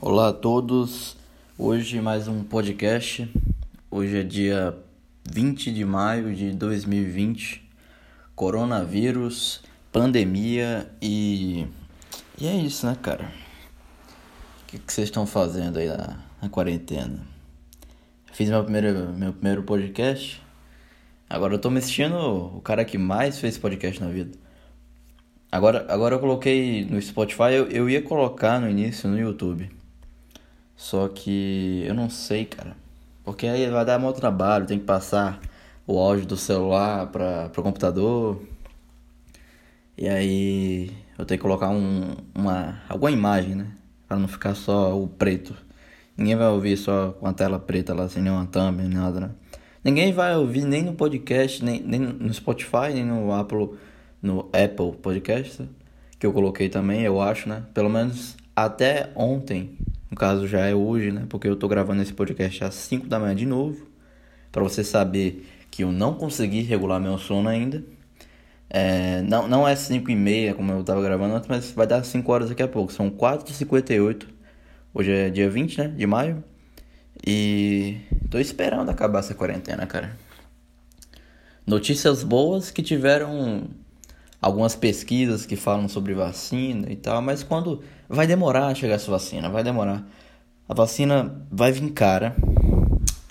Olá a todos. Hoje mais um podcast. Hoje é dia 20 de maio de 2020. Coronavírus, pandemia e e é isso, né, cara? O que, vocês estão fazendo aí na, na quarentena? Fiz meu primeiro, meu primeiro podcast. Agora eu tô me sentindo o cara que mais fez podcast na vida. Agora, agora eu coloquei no Spotify, eu, eu ia colocar no início no YouTube. Só que eu não sei, cara. Porque aí vai dar muito trabalho, tem que passar o áudio do celular para o computador. E aí eu tenho que colocar um, uma, alguma imagem, né? Pra não ficar só o preto. Ninguém vai ouvir só com a tela preta lá, sem nenhuma thumb, nem nada, né? Ninguém vai ouvir nem no podcast, nem, nem no Spotify, nem no Apple no Apple Podcast, que eu coloquei também, eu acho, né? Pelo menos até ontem, no caso já é hoje, né? Porque eu tô gravando esse podcast às 5 da manhã de novo, para você saber que eu não consegui regular meu sono ainda. É, não, não é 5 e meia como eu tava gravando antes, mas vai dar 5 horas daqui a pouco. São 4h58. Hoje é dia 20, né? De maio. E tô esperando acabar essa quarentena, cara. Notícias boas que tiveram algumas pesquisas que falam sobre vacina e tal, mas quando vai demorar a chegar essa vacina, vai demorar. A vacina vai vir cara.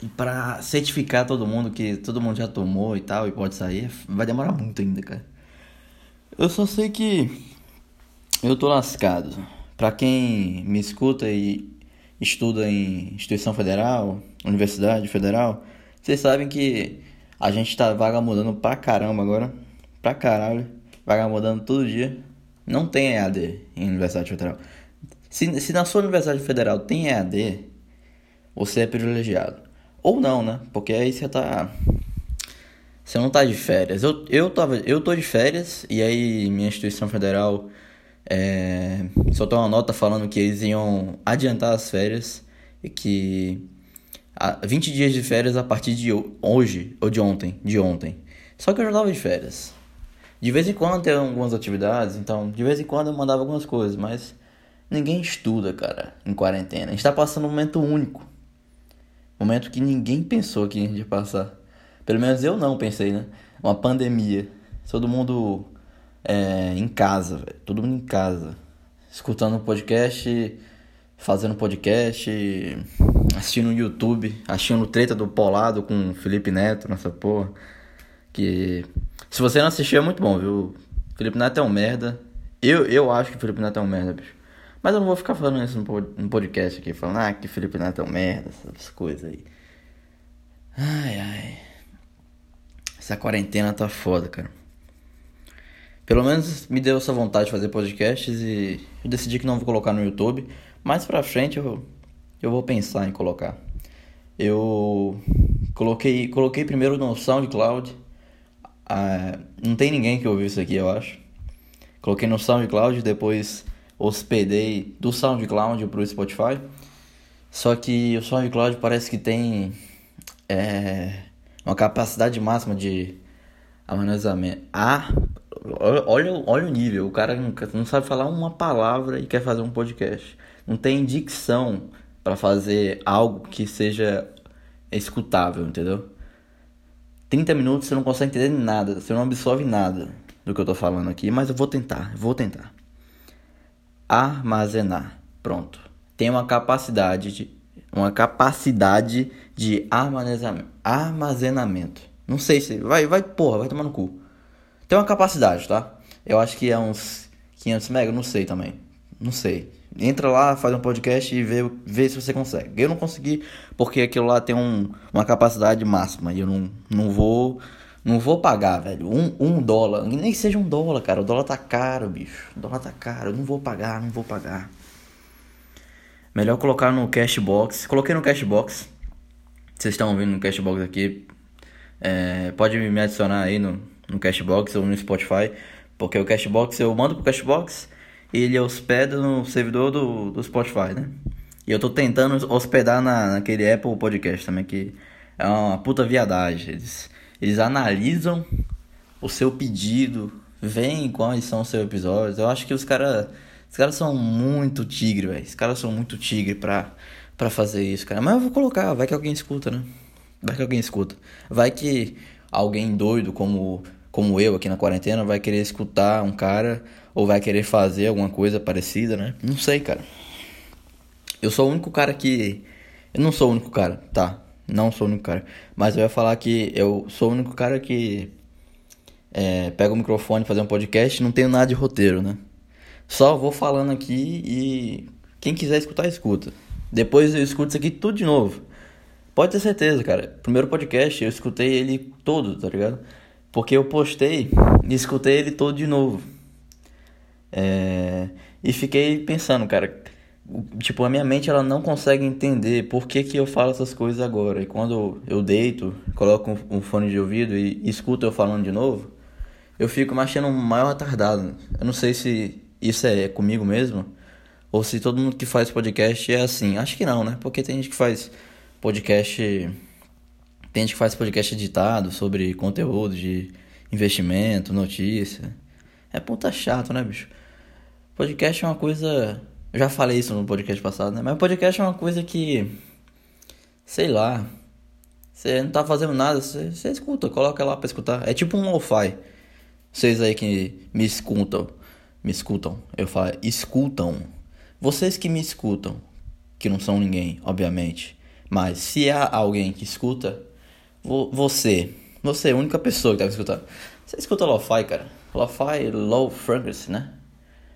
E para certificar todo mundo que todo mundo já tomou e tal e pode sair, vai demorar muito ainda, cara. Eu só sei que eu tô lascado. Para quem me escuta e estuda em instituição federal, universidade federal, vocês sabem que a gente tá vagamudando pra caramba agora. Pra caralho vagabundando todo dia. Não tem EAD em Universidade Federal. Se, se na sua Universidade Federal tem EAD, você é privilegiado. Ou não, né? Porque aí você tá. Você não tá de férias. Eu, eu, tava, eu tô de férias e aí minha instituição federal é, soltou uma nota falando que eles iam adiantar as férias e que. 20 dias de férias a partir de hoje, ou de ontem, de ontem. Só que eu já tava de férias. De vez em quando tem algumas atividades, então de vez em quando eu mandava algumas coisas, mas ninguém estuda, cara, em quarentena. A gente tá passando um momento único. Momento que ninguém pensou que a gente ia passar. Pelo menos eu não pensei, né? Uma pandemia. Todo mundo é, em casa, velho. Todo mundo em casa. Escutando podcast, fazendo podcast, assistindo YouTube, assistindo treta do Polado com Felipe Neto nessa porra. Que se você não assistiu, é muito bom, viu? Felipe Neto é um merda. Eu, eu acho que o Felipe Neto é um merda, bicho. Mas eu não vou ficar falando isso no podcast aqui, falando, ah, que Felipe Neto é um merda, essas coisas aí. Ai, ai. Essa quarentena tá foda, cara. Pelo menos me deu essa vontade de fazer podcasts e eu decidi que não vou colocar no YouTube. Mais pra frente eu, eu vou pensar em colocar. Eu coloquei, coloquei primeiro no SoundCloud ah, não tem ninguém que ouviu isso aqui, eu acho. Coloquei no SoundCloud, depois hospedei do SoundCloud pro Spotify. Só que o SoundCloud parece que tem é, uma capacidade máxima de armazenamento. Ah, olha, olha o nível. O cara não, não sabe falar uma palavra e quer fazer um podcast. Não tem dicção para fazer algo que seja escutável, entendeu? 30 minutos você não consegue entender nada, você não absorve nada do que eu tô falando aqui, mas eu vou tentar, vou tentar. Armazenar. Pronto. Tem uma capacidade de uma capacidade de armazenamento. Armazenamento. Não sei se vai vai porra, vai tomar no cu. Tem uma capacidade, tá? Eu acho que é uns 500 mega, não sei também. Não sei. Entra lá, faz um podcast e vê, vê se você consegue. Eu não consegui porque aquilo lá tem um, uma capacidade máxima e eu não, não vou não vou pagar, velho. Um, um dólar, nem seja um dólar, cara. O dólar tá caro, bicho. O dólar tá caro. Eu não vou pagar, não vou pagar. Melhor colocar no Cashbox. Coloquei no Cashbox. Vocês estão ouvindo no Cashbox aqui. É, pode me adicionar aí no, no Cashbox ou no Spotify. Porque o Cashbox eu mando pro Cashbox ele hospeda no servidor do, do Spotify, né? E eu tô tentando hospedar na, naquele Apple Podcast também, que é uma puta viadagem. Eles, eles analisam o seu pedido, veem quais são os seus episódios. Eu acho que os caras os caras são muito tigre, velho. Os caras são muito tigre pra, pra fazer isso, cara. Mas eu vou colocar, vai que alguém escuta, né? Vai que alguém escuta. Vai que alguém doido como, como eu aqui na quarentena vai querer escutar um cara ou vai querer fazer alguma coisa parecida, né? Não sei, cara. Eu sou o único cara que. Eu não sou o único cara, tá? Não sou o único cara. Mas eu ia falar que eu sou o único cara que é, pega o microfone fazer um podcast não tenho nada de roteiro, né? Só vou falando aqui e quem quiser escutar, escuta. Depois eu escuto isso aqui tudo de novo. Pode ter certeza, cara. Primeiro podcast eu escutei ele todo, tá ligado? Porque eu postei e escutei ele todo de novo. É... E fiquei pensando, cara. Tipo, a minha mente ela não consegue entender por que, que eu falo essas coisas agora. E quando eu deito, coloco um fone de ouvido e escuto eu falando de novo, eu fico me achando maior retardado. Eu não sei se isso é comigo mesmo ou se todo mundo que faz podcast é assim. Acho que não, né? Porque tem gente que faz podcast. Tem gente que faz podcast editado sobre conteúdo de investimento, notícia. É puta chato, né, bicho? Podcast é uma coisa. Eu já falei isso no podcast passado, né? Mas podcast é uma coisa que. Sei lá. Você não tá fazendo nada, você, você escuta, coloca lá pra escutar. É tipo um lo-fi. Vocês aí que me escutam, me escutam, eu falo, escutam. Vocês que me escutam, que não são ninguém, obviamente. Mas se há alguém que escuta, você, você é a única pessoa que deve escutar. Você escuta Lo-Fi, cara. Lo-Fi, low frequency, né?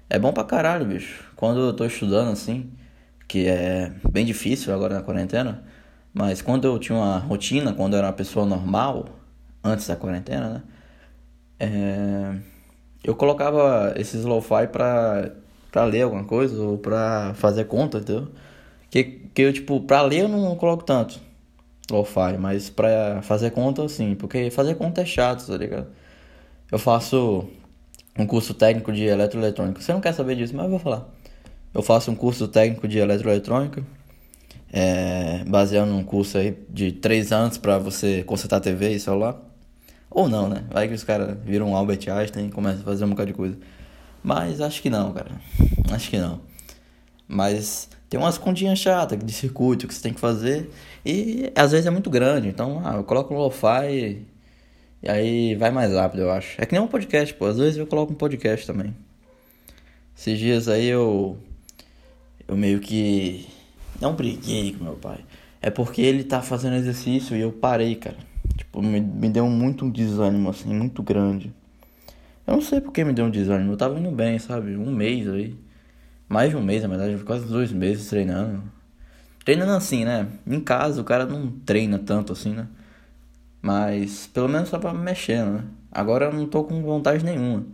É bom pra caralho, bicho. Quando eu tô estudando assim, que é bem difícil agora na quarentena, mas quando eu tinha uma rotina, quando eu era uma pessoa normal, antes da quarentena, né? É, eu colocava esses lo-fi pra, pra ler alguma coisa ou pra fazer conta, entendeu? Que, que eu, tipo, pra ler eu não coloco tanto lo-fi, mas pra fazer conta, sim, porque fazer conta é chato, tá ligado? Eu faço um curso técnico de eletroeletrônica. Você não quer saber disso, mas eu vou falar. Eu faço um curso técnico de eletroeletrônica, é, baseado num curso aí de 3 anos para você consertar TV e celular. Ou não, né? Vai que os caras viram um Albert Einstein e começam a fazer um bocado de coisa. Mas acho que não, cara. Acho que não. Mas tem umas continhas chatas de circuito que você tem que fazer. E às vezes é muito grande. Então, ah, eu coloco um lo-fi e, aí vai mais rápido, eu acho. É que nem um podcast, pô. Às vezes eu coloco um podcast também. Esses dias aí eu. Eu meio que. Não briguei com meu pai. É porque ele tá fazendo exercício e eu parei, cara. Tipo, me, me deu muito um desânimo, assim, muito grande. Eu não sei porque me deu um desânimo. Eu tava indo bem, sabe? Um mês aí. Mais de um mês, na verdade, quase dois meses treinando. Treinando assim, né? Em casa o cara não treina tanto assim, né? Mas pelo menos só pra mexendo, né? Agora eu não tô com vontade nenhuma.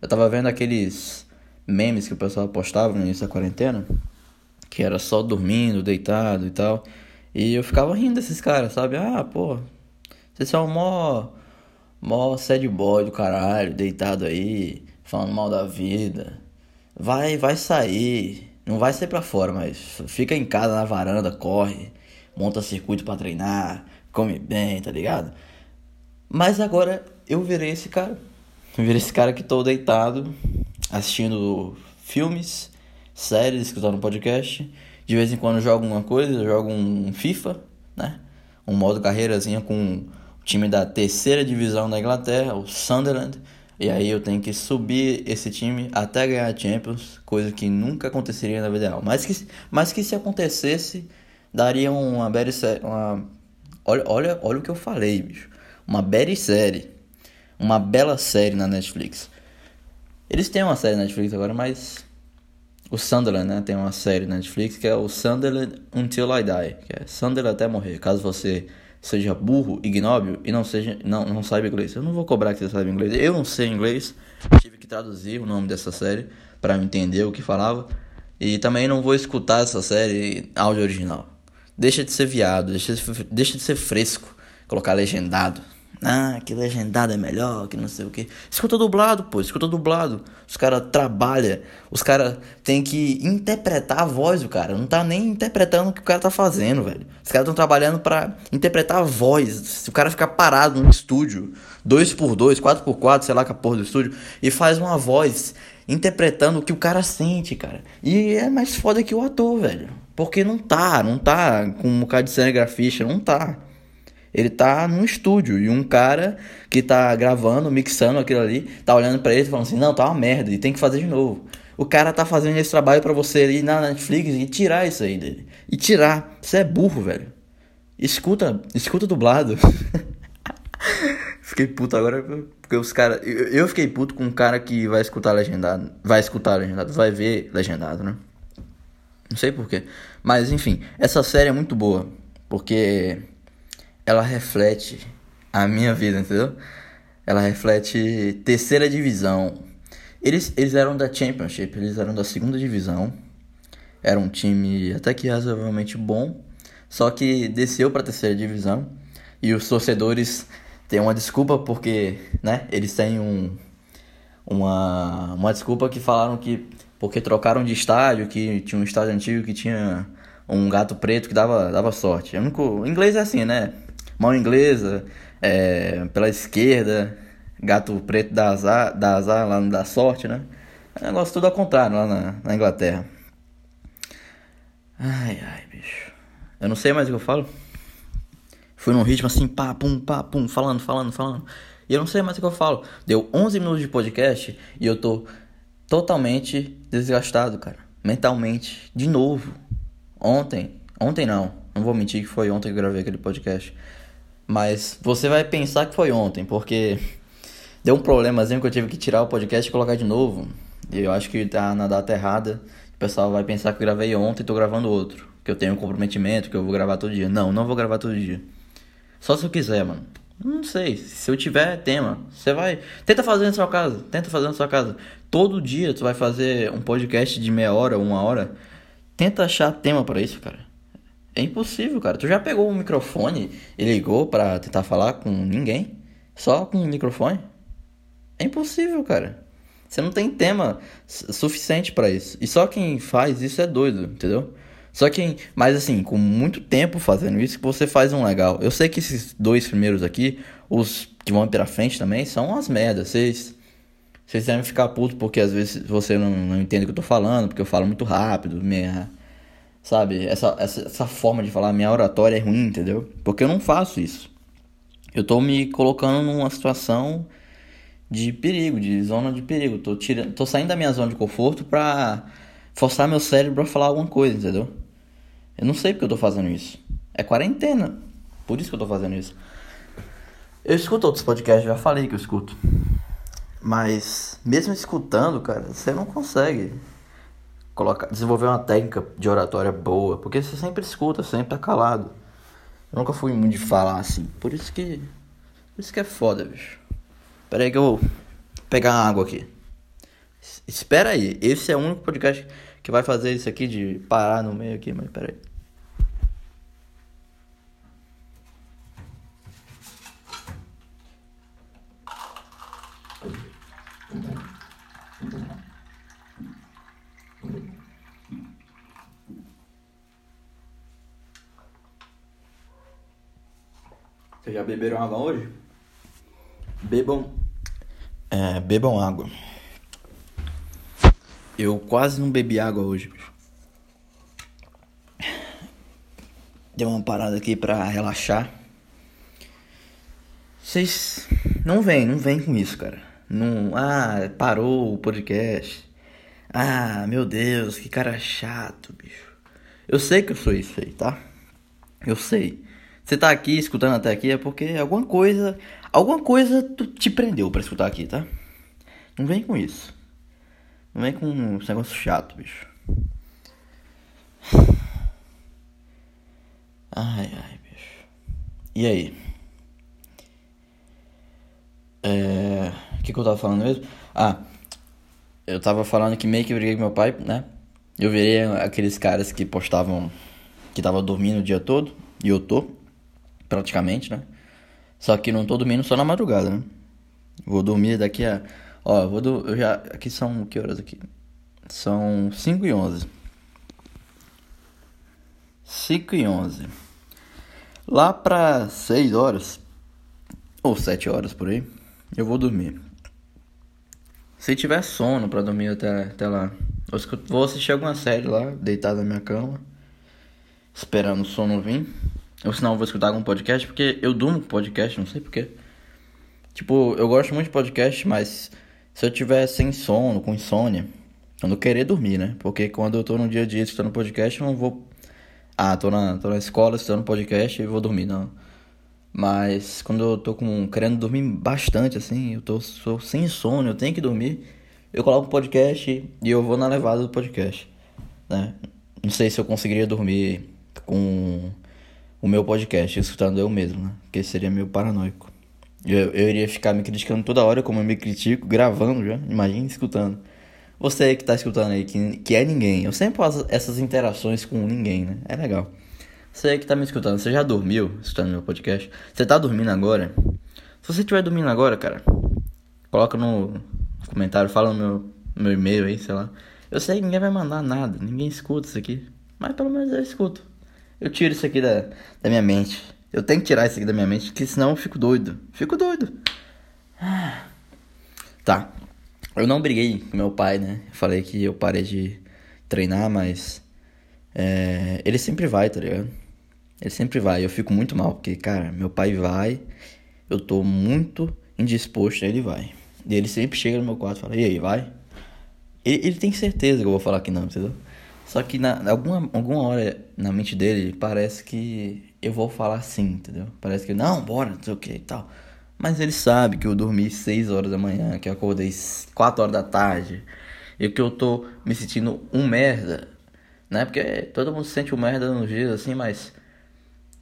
Eu tava vendo aqueles memes que o pessoal postava no início da quarentena. Que era só dormindo, deitado e tal. E eu ficava rindo desses caras, sabe? Ah, pô, vocês são mó, mó sad boy do caralho, deitado aí, falando mal da vida. Vai, vai sair. Não vai sair pra fora, mas fica em casa na varanda, corre, monta circuito para treinar, come bem, tá ligado? Mas agora eu virei esse cara. Eu virei esse cara que tô deitado, assistindo filmes, séries, escutando podcast. De vez em quando jogo alguma coisa, jogo um FIFA, né? Um modo carreirazinha com time da terceira divisão da Inglaterra, o Sunderland. E aí eu tenho que subir esse time até ganhar a Champions, coisa que nunca aconteceria na vida real. Mas que, mas que se acontecesse, daria uma bela série. Uma... Olha, olha, olha o que eu falei, bicho. Uma bela série. Uma bela série na Netflix. Eles têm uma série na Netflix agora, mas. O Sunderland, né? Tem uma série na Netflix que é o Sunderland Until I Die. Que é Sunderland até morrer. Caso você seja burro, ignóbil e não seja não, não saiba inglês. Eu não vou cobrar que você saiba inglês. Eu não sei inglês. Tive que traduzir o nome dessa série para entender o que falava. E também não vou escutar essa série áudio original. Deixa de ser viado, deixa de, deixa de ser fresco, colocar legendado. Ah, que legendado é melhor, que não sei o que. Escuta dublado, pô, escuta dublado. Os caras trabalham, os caras têm que interpretar a voz do cara. Não tá nem interpretando o que o cara tá fazendo, velho. Os caras estão trabalhando para interpretar a voz. Se o cara ficar parado no estúdio, 2x2, 4x4, sei lá que a porra do estúdio, e faz uma voz interpretando o que o cara sente, cara. E é mais foda que o ator, velho. Porque não tá, não tá com um bocado de cinegrafista, não tá. Ele tá num estúdio e um cara que tá gravando, mixando aquilo ali, tá olhando para ele e falando assim: "Não, tá uma merda e tem que fazer de novo". O cara tá fazendo esse trabalho para você ir na Netflix e tirar isso aí dele. E tirar. Você é burro, velho. Escuta, escuta dublado. fiquei puto agora porque os caras. Eu, eu, fiquei puto com um cara que vai escutar legendado. Vai escutar legendado, vai ver legendado, né? Não sei porquê. Mas enfim, essa série é muito boa. Porque ela reflete a minha vida, entendeu? Ela reflete terceira divisão. Eles, eles eram da Championship, eles eram da segunda divisão. Era um time até que razoavelmente bom, só que desceu para terceira divisão. E os torcedores têm uma desculpa porque, né, eles têm um, uma, uma desculpa que falaram que porque trocaram de estádio, que tinha um estádio antigo que tinha um gato preto que dava, dava sorte. O inglês é assim, né? Mão inglesa, é, pela esquerda, gato preto da azar, da azar lá não dá sorte, né? É um negócio tudo ao contrário lá na, na Inglaterra. Ai, ai, bicho. Eu não sei mais o que eu falo. Fui num ritmo assim, pá, pum, pá, pum, falando, falando, falando. E eu não sei mais o que eu falo. Deu 11 minutos de podcast e eu tô totalmente desgastado, cara. Mentalmente. De novo. Ontem. Ontem não. Não vou mentir que foi ontem que gravei aquele podcast. Mas você vai pensar que foi ontem, porque deu um problemazinho que eu tive que tirar o podcast e colocar de novo. E eu acho que tá na data errada. O pessoal vai pensar que eu gravei ontem e tô gravando outro. Que eu tenho um comprometimento, que eu vou gravar todo dia. Não, não vou gravar todo dia. Só se eu quiser, mano. Não sei. Se eu tiver tema, você vai. Tenta fazer na sua casa. Tenta fazer na sua casa. Todo dia tu vai fazer um podcast de meia hora, uma hora. Tenta achar tema para isso, cara. É impossível, cara. Tu já pegou o microfone e ligou para tentar falar com ninguém? Só com o microfone? É impossível, cara. Você não tem tema suficiente para isso. E só quem faz isso é doido, entendeu? Só quem, mas assim, com muito tempo fazendo isso, que você faz um legal. Eu sei que esses dois primeiros aqui, os que vão pra frente também, são umas merdas. Vocês, vocês devem ficar putos porque às vezes você não, não entende o que eu tô falando, porque eu falo muito rápido, minha Sabe? Essa, essa, essa forma de falar minha oratória é ruim, entendeu? Porque eu não faço isso. Eu tô me colocando numa situação de perigo, de zona de perigo. Tô, tirando, tô saindo da minha zona de conforto pra forçar meu cérebro a falar alguma coisa, entendeu? Eu não sei porque eu tô fazendo isso. É quarentena. Por isso que eu tô fazendo isso. Eu escuto outros podcasts, já falei que eu escuto. Mas mesmo escutando, cara, você não consegue colocar, desenvolver uma técnica de oratória boa, porque você sempre escuta, sempre tá calado. Eu nunca fui muito de falar assim, por isso que por isso que é foda, bicho. Pera aí que eu vou pegar água aqui. Espera aí, esse é o único podcast que vai fazer isso aqui de parar no meio aqui, mas pera aí. Vocês já beberam água hoje? Bebam. É, bebam água. Eu quase não bebi água hoje. Deu uma parada aqui pra relaxar. Vocês não vem, não vem com isso, cara. Não, ah, parou o podcast. Ah, meu Deus, que cara chato, bicho. Eu sei que eu sou isso aí, tá? Eu sei. Você tá aqui escutando até aqui é porque alguma coisa, alguma coisa te prendeu para escutar aqui, tá? Não vem com isso. Não vem com esse negócio chato, bicho. Ai, ai, bicho. E aí? É... O que, que eu tava falando mesmo? Ah, eu tava falando que meio que briguei com meu pai, né? Eu virei aqueles caras que postavam que tava dormindo o dia todo, e eu tô praticamente, né? Só que não tô dormindo só na madrugada, né? Vou dormir daqui a. Ó, vou do... eu já. Aqui são. Que horas aqui? São 5 e 11. 5 e 11. Lá pra 6 horas, ou 7 horas por aí, eu vou dormir. se tiver sono pra dormir até, até lá, vou assistir alguma série lá, deitado na minha cama, esperando o sono vir. Ou senão eu vou escutar algum podcast, porque eu durmo com podcast, não sei porquê. Tipo, eu gosto muito de podcast, mas se eu tiver sem sono, com insônia, eu não querer dormir, né? Porque quando eu tô no dia a dia escutando podcast, eu não vou. Ah, tô na, tô na escola escutando podcast e vou dormir, não. Mas quando eu tô com, querendo dormir bastante, assim, eu tô sou sem sono, eu tenho que dormir, eu coloco o podcast e eu vou na levada do podcast, né? Não sei se eu conseguiria dormir com o meu podcast, escutando eu mesmo, né? Porque seria meio paranoico. Eu, eu iria ficar me criticando toda hora, como eu me critico, gravando já, imagine escutando. Você que tá escutando aí, que, que é ninguém. Eu sempre faço essas interações com ninguém, né? É legal. Você que tá me escutando, você já dormiu escutando meu podcast? Você tá dormindo agora? Se você estiver dormindo agora, cara, coloca no comentário, fala no meu, meu e-mail aí, sei lá. Eu sei que ninguém vai mandar nada, ninguém escuta isso aqui. Mas pelo menos eu escuto. Eu tiro isso aqui da, da minha mente. Eu tenho que tirar isso aqui da minha mente, porque senão eu fico doido. Fico doido. Tá. Eu não briguei com meu pai, né? falei que eu parei de treinar, mas. É, ele sempre vai, tá ligado? Ele sempre vai. Eu fico muito mal, porque, cara, meu pai vai. Eu tô muito indisposto, ele vai. E ele sempre chega no meu quarto e fala: E aí, vai? Ele, ele tem certeza que eu vou falar que não, entendeu? Só que na alguma, alguma hora na mente dele parece que eu vou falar sim, entendeu? Parece que não, bora, não sei o que e tal. Mas ele sabe que eu dormi 6 horas da manhã, que eu acordei 4 horas da tarde e que eu tô me sentindo um merda, né? Porque todo mundo se sente um merda nos dias assim, mas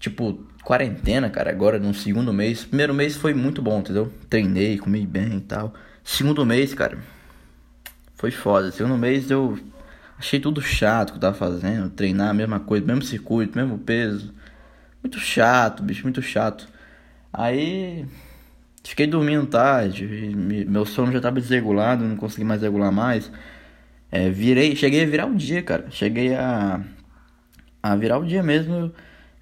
tipo, quarentena, cara, agora no segundo mês. Primeiro mês foi muito bom, entendeu? Treinei, comi bem e tal. Segundo mês, cara, foi foda. Segundo mês eu Achei tudo chato que eu tava fazendo. Treinar a mesma coisa, mesmo circuito, mesmo peso. Muito chato, bicho, muito chato. Aí fiquei dormindo tarde. Meu sono já tava desregulado, não consegui mais regular mais. É, virei, cheguei a virar o dia, cara. Cheguei a, a virar o dia mesmo.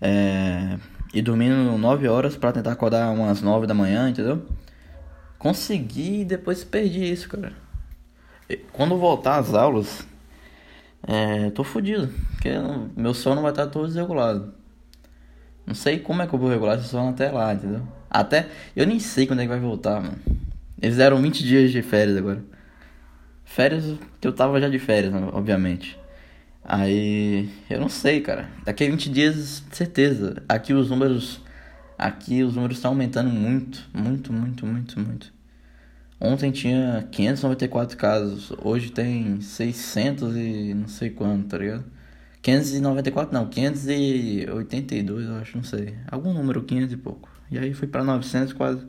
É, e dormindo 9 horas para tentar acordar umas 9 da manhã, entendeu? Consegui e depois perdi isso, cara. Quando voltar às aulas, é, tô fudido, porque meu sono vai estar todo desregulado. Não sei como é que eu vou regular esse sono até lá, entendeu? Até. Eu nem sei quando é que vai voltar, mano. Eles deram 20 dias de férias agora. Férias que eu tava já de férias, né, obviamente. Aí. Eu não sei, cara. Daqui a 20 dias, certeza. Aqui os números. Aqui os números estão aumentando muito. Muito, muito, muito, muito. Ontem tinha 594 casos, hoje tem 600 e não sei quanto, tá ligado? 594 não, 582 eu acho, não sei. Algum número, 500 e pouco. E aí foi pra 900 quase...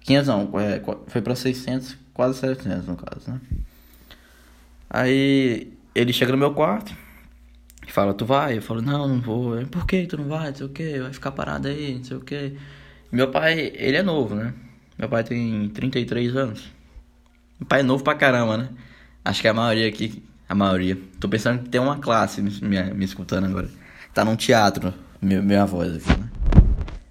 500 não, é, foi pra 600, quase 700 no caso, né? Aí ele chega no meu quarto e fala, tu vai? Eu falo, não, não vou. Por que tu não vai? Não sei o que, vai ficar parado aí, não sei o que. Meu pai, ele é novo, né? Meu pai tem 33 anos. Meu pai é novo pra caramba, né? Acho que a maioria aqui. A maioria. Tô pensando que tem uma classe me, me, me escutando agora. Tá num teatro, meu, minha voz aqui, né?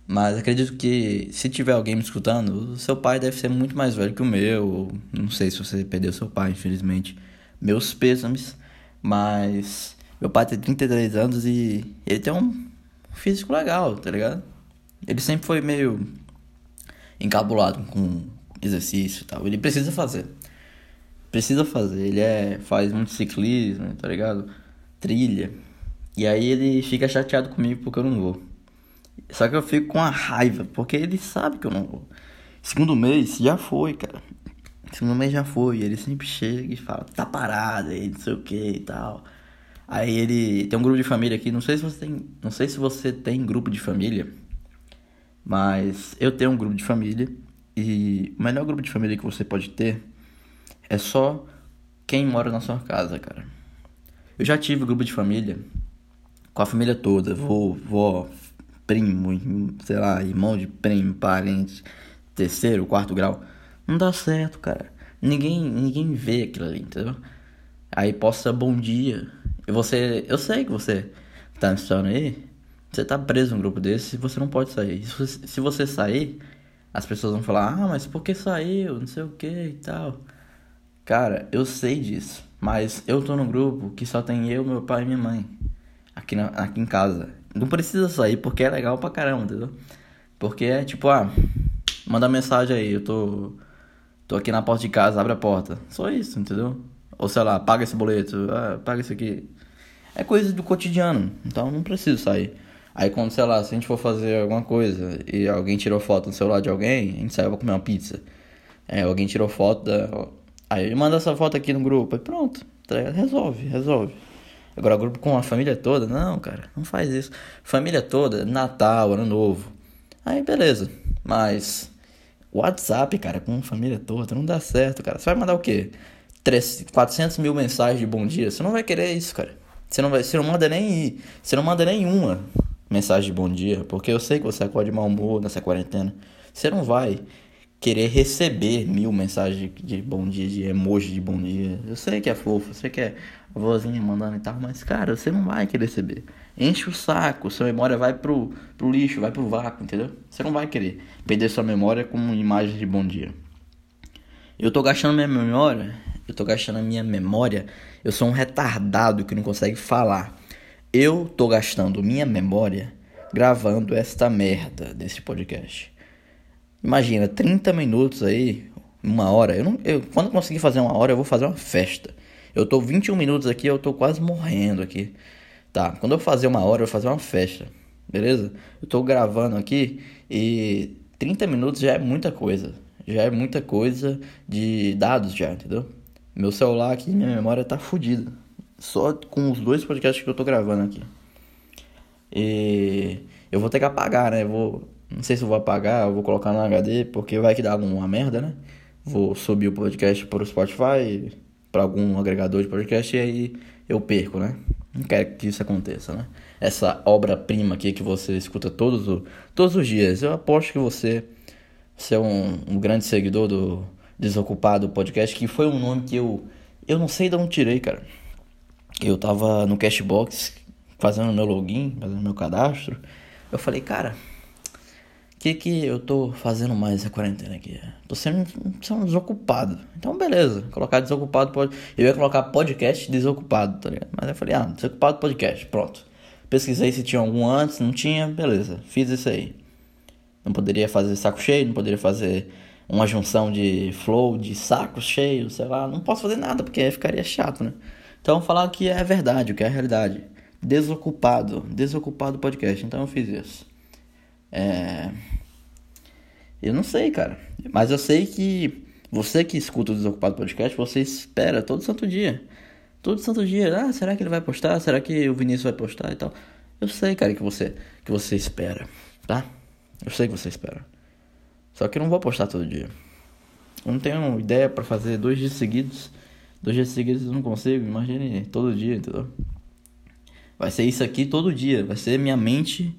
Mas acredito que se tiver alguém me escutando, o seu pai deve ser muito mais velho que o meu. Não sei se você perdeu seu pai, infelizmente. Meus pêsames. Mas meu pai tem 33 anos e ele tem um físico legal, tá ligado? Ele sempre foi meio encabulado com exercício e tal. Ele precisa fazer. Precisa fazer. Ele é, faz muito ciclismo, tá ligado? Trilha. E aí ele fica chateado comigo porque eu não vou. Só que eu fico com a raiva, porque ele sabe que eu não vou. Segundo mês já foi, cara. Segundo mês já foi. Ele sempre chega e fala, tá parado aí, não sei o que e tal. Aí ele tem um grupo de família aqui. Não sei se você tem. Não sei se você tem grupo de família. Mas eu tenho um grupo de família e o melhor grupo de família que você pode ter é só quem mora na sua casa, cara. Eu já tive grupo de família com a família toda, vô, vó, primo, sei lá, irmão de primo, parente, terceiro, quarto grau. Não dá certo, cara. Ninguém, ninguém vê aquilo ali, entendeu? Aí posta bom dia. E você, eu sei que você tá me aí, você tá preso num grupo desse e você não pode sair. Se você sair, as pessoas vão falar, ah, mas por que saiu? Não sei o que e tal. Cara, eu sei disso. Mas eu tô num grupo que só tem eu, meu pai e minha mãe. Aqui, na, aqui em casa. Não precisa sair porque é legal pra caramba, entendeu? Porque é tipo, ah, manda mensagem aí, eu tô. Tô aqui na porta de casa, abre a porta. Só isso, entendeu? Ou sei lá, paga esse boleto, ah, paga isso aqui. É coisa do cotidiano, então não preciso sair. Aí quando, sei lá, se a gente for fazer alguma coisa e alguém tirou foto no celular de alguém, a gente saiu pra comer uma pizza. É, alguém tirou foto da. Aí manda essa foto aqui no grupo, aí pronto, tá resolve, resolve. Agora, grupo com a família toda, não, cara, não faz isso. Família toda, Natal, Ano Novo. Aí beleza, mas WhatsApp, cara, com família toda, não dá certo, cara. Você vai mandar o quê? 400 mil mensagens de bom dia? Você não vai querer isso, cara. Você não, vai, você não manda nem. Você não manda nenhuma mensagem de bom dia, porque eu sei que você acorda de mau humor nessa quarentena. Você não vai querer receber mil mensagens de bom dia, de emoji de bom dia. Eu sei que é fofo, eu sei que é a vozinha mandando e tal, mas cara, você não vai querer receber. Enche o saco, sua memória vai pro, pro lixo, vai pro vácuo, entendeu? Você não vai querer perder sua memória com imagens de bom dia. Eu tô gastando minha memória, eu tô gastando a minha memória, eu sou um retardado que não consegue falar. Eu tô gastando minha memória gravando esta merda desse podcast. Imagina, 30 minutos aí, uma hora. Eu não, eu, quando eu conseguir fazer uma hora, eu vou fazer uma festa. Eu tô 21 minutos aqui, eu tô quase morrendo aqui. Tá, quando eu fazer uma hora, eu vou fazer uma festa. Beleza? Eu tô gravando aqui e 30 minutos já é muita coisa. Já é muita coisa de dados já, entendeu? Meu celular aqui, minha memória tá fodida. Só com os dois podcasts que eu tô gravando aqui. E eu vou ter que apagar, né? Vou não sei se eu vou apagar, eu vou colocar no HD, porque vai que dá alguma merda, né? Vou subir o podcast para o Spotify, para algum agregador de podcast e aí eu perco, né? Não quero que isso aconteça, né? Essa obra-prima aqui que você escuta todos, todos os dias. Eu aposto que você, você é um, um grande seguidor do Desocupado Podcast, que foi um nome que eu, eu não sei de onde tirei, cara. Eu tava no Cashbox fazendo meu login, fazendo meu cadastro. Eu falei, cara, o que, que eu tô fazendo mais essa quarentena aqui? Tô sendo, sendo desocupado. Então, beleza. Colocar desocupado pode. Eu ia colocar podcast desocupado, tá ligado? Mas eu falei, ah, desocupado podcast, pronto. Pesquisei se tinha algum antes, não tinha, beleza. Fiz isso aí. Não poderia fazer saco cheio, não poderia fazer uma junção de flow, de saco cheio, sei lá. Não posso fazer nada, porque ficaria chato, né? Então, falar o que é verdade, o que é a realidade. Desocupado, desocupado podcast. Então, eu fiz isso. É... Eu não sei, cara. Mas eu sei que você que escuta o Desocupado Podcast, você espera todo santo dia. Todo santo dia. Ah, será que ele vai postar? Será que o Vinícius vai postar e tal? Eu sei, cara, que você que você espera, tá? Eu sei que você espera. Só que eu não vou postar todo dia. Eu não tenho ideia para fazer dois dias seguidos. Dois dias seguidos eu não consigo. Imagine todo dia, entendeu? Vai ser isso aqui todo dia. Vai ser minha mente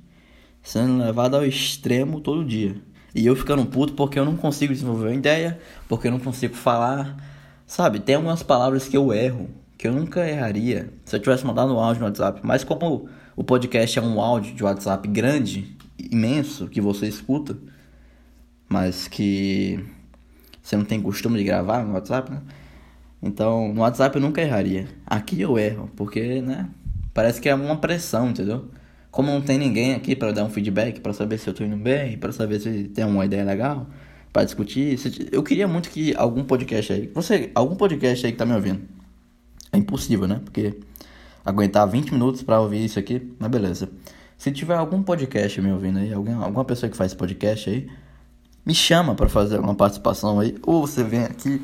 sendo levado ao extremo todo dia. E eu ficando puto porque eu não consigo desenvolver uma ideia, porque eu não consigo falar. Sabe, tem algumas palavras que eu erro, que eu nunca erraria se eu tivesse mandado um áudio no WhatsApp. Mas como o podcast é um áudio de WhatsApp grande, imenso, que você escuta, mas que você não tem costume de gravar no WhatsApp, né? Então, no WhatsApp eu nunca erraria. Aqui eu erro, porque, né? Parece que é uma pressão, entendeu? Como não tem ninguém aqui para dar um feedback, para saber se eu tô indo bem, para saber se tem uma ideia legal, para discutir, eu queria muito que algum podcast aí, você, algum podcast aí que tá me ouvindo. É impossível, né? Porque aguentar 20 minutos para ouvir isso aqui, mas beleza. Se tiver algum podcast me ouvindo aí, alguém, alguma pessoa que faz podcast aí, me chama para fazer uma participação aí, ou você vem aqui,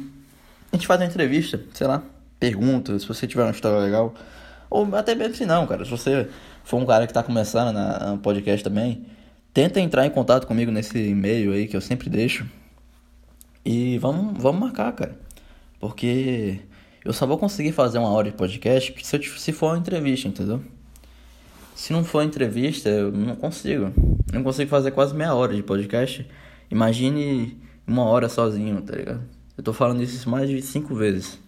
a gente faz uma entrevista, sei lá, pergunta, se você tiver uma história legal, ou até mesmo se não, cara, se você for um cara que está começando na, no podcast também, tenta entrar em contato comigo nesse e-mail aí que eu sempre deixo. E vamos, vamos marcar, cara. Porque eu só vou conseguir fazer uma hora de podcast se, eu, se for uma entrevista, entendeu? Se não for entrevista, eu não consigo. Eu não consigo fazer quase meia hora de podcast. Imagine uma hora sozinho, tá ligado? Eu tô falando isso mais de cinco vezes.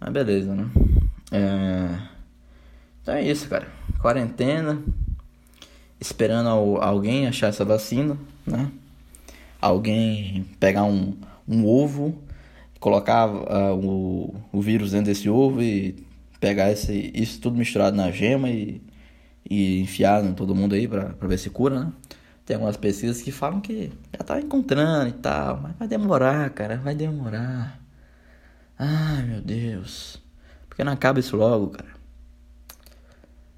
Mas beleza, né? É... Então é isso, cara. Quarentena. Esperando alguém achar essa vacina, né? Alguém pegar um, um ovo, colocar uh, o, o vírus dentro desse ovo e pegar esse, isso tudo misturado na gema e, e enfiar em todo mundo aí pra, pra ver se cura, né? Tem algumas pesquisas que falam que já tá encontrando e tal, mas vai demorar, cara, vai demorar. Ai, meu Deus. Por que não acaba isso logo, cara?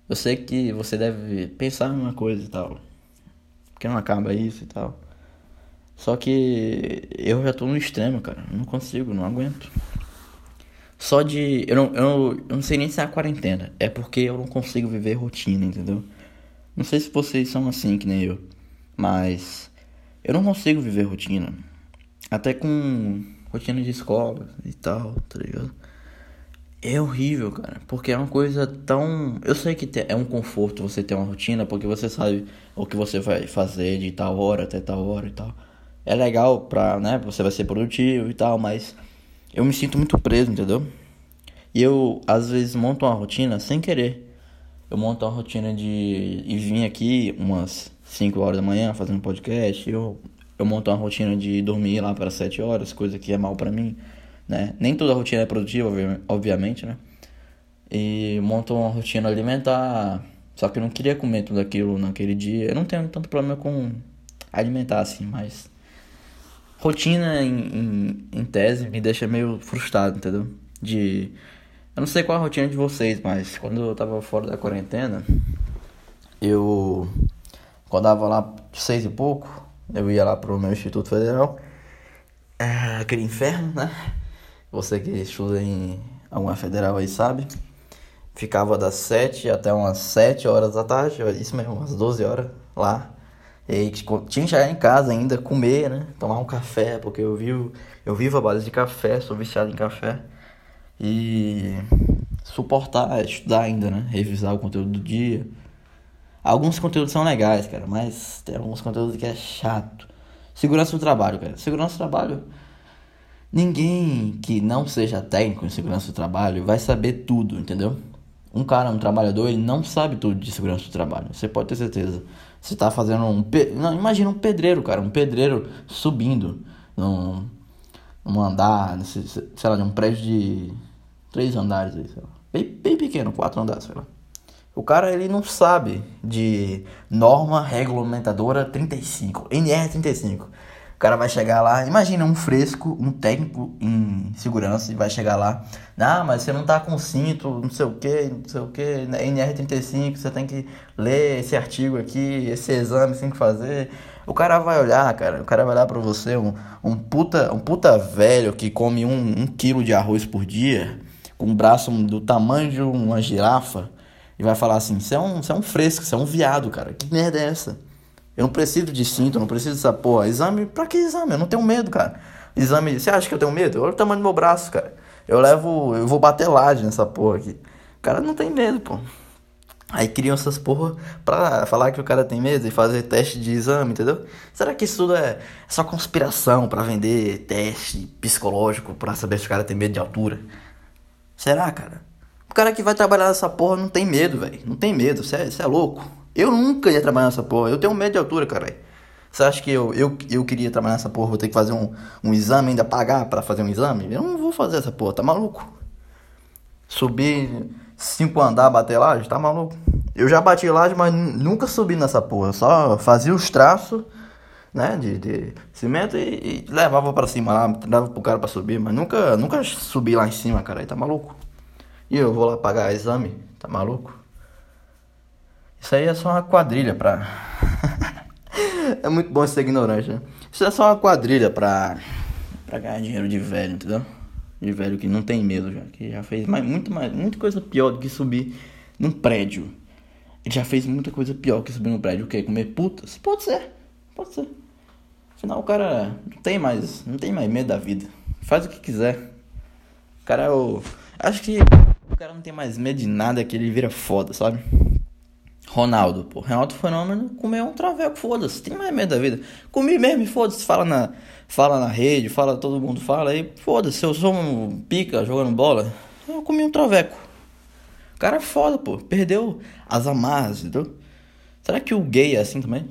Eu sei que você deve pensar em uma coisa e tal. Por que não acaba isso e tal? Só que eu já tô no extremo, cara. Não consigo, não aguento. Só de. Eu não, eu, eu não sei nem se é a quarentena. É porque eu não consigo viver rotina, entendeu? Não sei se vocês são assim que nem eu. Mas. Eu não consigo viver rotina. Até com rotina de escola e tal, tá ligado? É horrível, cara. Porque é uma coisa tão. Eu sei que é um conforto você ter uma rotina, porque você sabe o que você vai fazer de tal hora até tal hora e tal. É legal pra, né? Você vai ser produtivo e tal, mas eu me sinto muito preso, entendeu? E eu, às vezes, monto uma rotina sem querer. Eu monto uma rotina de ir vir aqui umas 5 horas da manhã fazendo podcast. Eu, eu monto uma rotina de dormir lá para 7 horas, coisa que é mal para mim, né? Nem toda rotina é produtiva, obviamente, né? E monto uma rotina alimentar. Só que eu não queria comer tudo aquilo naquele dia. Eu não tenho tanto problema com alimentar assim, mas rotina em, em, em, tese me deixa meio frustrado, entendeu? De. Eu não sei qual a rotina de vocês, mas quando eu tava fora da quarentena, eu. Quando dava lá seis e pouco, eu ia lá pro meu Instituto Federal. É, aquele inferno, né? Você que estuda em alguma federal aí sabe. Ficava das sete até umas sete horas da tarde, isso mesmo, umas 12 horas lá e tipo, tinha que chegar em casa ainda, comer, né? Tomar um café, porque eu vivo, eu vivo a base de café, sou viciado em café. E suportar, estudar ainda, né? Revisar o conteúdo do dia. Alguns conteúdos são legais, cara, mas tem alguns conteúdos que é chato. Segurança do trabalho, cara. Segurança do trabalho. Ninguém que não seja técnico em segurança do trabalho vai saber tudo, entendeu? Um cara, um trabalhador, ele não sabe tudo de segurança do trabalho. Você pode ter certeza. Você tá fazendo um. Pe... Não, imagina um pedreiro, cara. Um pedreiro subindo num, num andar, sei lá, de um prédio de três andares aí, sei lá. Bem, bem pequeno, quatro andares, sei lá. O cara, ele não sabe de norma regulamentadora 35, NR 35 cara vai chegar lá, imagina um fresco, um técnico em segurança e vai chegar lá, ah, mas você não tá com cinto, não sei o que, não sei o que, NR35, você tem que ler esse artigo aqui, esse exame você tem que fazer. O cara vai olhar, cara, o cara vai olhar pra você, um, um, puta, um puta velho que come um, um quilo de arroz por dia, com um braço do tamanho de uma girafa, e vai falar assim, você é um, é um fresco, você é um viado, cara, que merda é essa? Eu não preciso de cinto, eu não preciso dessa porra. Exame, pra que exame? Eu não tenho medo, cara. Exame, você acha que eu tenho medo? Olha o tamanho do meu braço, cara. Eu levo, eu vou bater laje nessa porra aqui. O cara não tem medo, pô. Aí criam essas porra pra falar que o cara tem medo e fazer teste de exame, entendeu? Será que isso tudo é só conspiração para vender teste psicológico pra saber se o cara tem medo de altura? Será, cara? O cara que vai trabalhar nessa porra não tem medo, velho. Não tem medo, você é, é louco. Eu nunca ia trabalhar nessa porra. Eu tenho medo de altura, cara. Você acha que eu, eu, eu queria trabalhar nessa porra? Vou ter que fazer um, um exame, ainda pagar para fazer um exame? Eu não vou fazer essa porra, tá maluco? Subir cinco andar, bater laje, tá maluco? Eu já bati laje, mas nunca subi nessa porra. Eu só fazia os traços, né, de, de cimento e, e levava para cima lá, dava pro cara para subir, mas nunca, nunca subi lá em cima, cara. Tá maluco? E eu vou lá pagar exame, tá maluco? Isso aí é só uma quadrilha pra. é muito bom ser ignorante, né? Isso é só uma quadrilha pra. pra ganhar dinheiro de velho, entendeu? De velho que não tem medo já. Que já fez mais, muito mais, muita coisa pior do que subir num prédio. Ele já fez muita coisa pior que subir num prédio. O quê? Comer putas? Pode ser. Pode ser. Afinal, o cara não tem mais. Não tem mais medo da vida. Faz o que quiser. O cara é o. Acho que o cara não tem mais medo de nada que ele vira foda, sabe? Ronaldo, pô. Ronaldo Fenômeno comeu um traveco, foda-se. Tem mais medo da vida. Comi mesmo, foda-se. Fala na, fala na rede, fala, todo mundo fala aí. Foda-se, eu sou um pica jogando bola. Eu comi um traveco. O cara é foda, pô. Perdeu as amarras, entendeu? Será que o gay é assim também?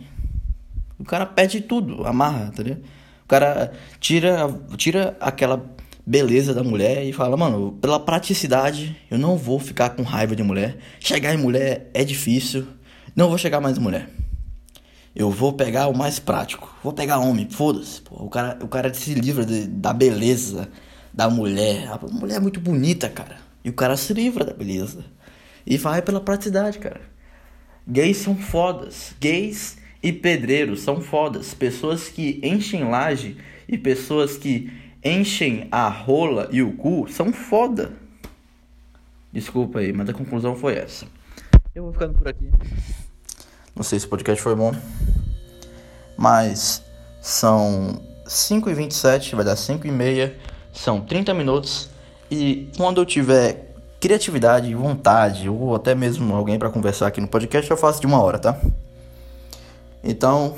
O cara perde tudo, amarra, ligado? O cara tira, tira aquela beleza da mulher e fala, mano, pela praticidade, eu não vou ficar com raiva de mulher. Chegar em mulher é difícil. Não vou chegar mais em mulher. Eu vou pegar o mais prático. Vou pegar homem, foda-se. O cara, o cara se livra de, da beleza da mulher. A mulher é muito bonita, cara. E o cara se livra da beleza. E vai pela praticidade, cara. Gays são fodas. Gays e pedreiros são fodas. Pessoas que enchem laje e pessoas que enchem a rola e o cu são foda. Desculpa aí, mas a conclusão foi essa. Eu vou ficando por aqui. Não sei se o podcast foi bom. Mas são 5h27, vai dar 5h30. São 30 minutos. E quando eu tiver criatividade, vontade, ou até mesmo alguém para conversar aqui no podcast, eu faço de uma hora, tá? Então,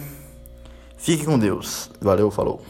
fique com Deus. Valeu, falou.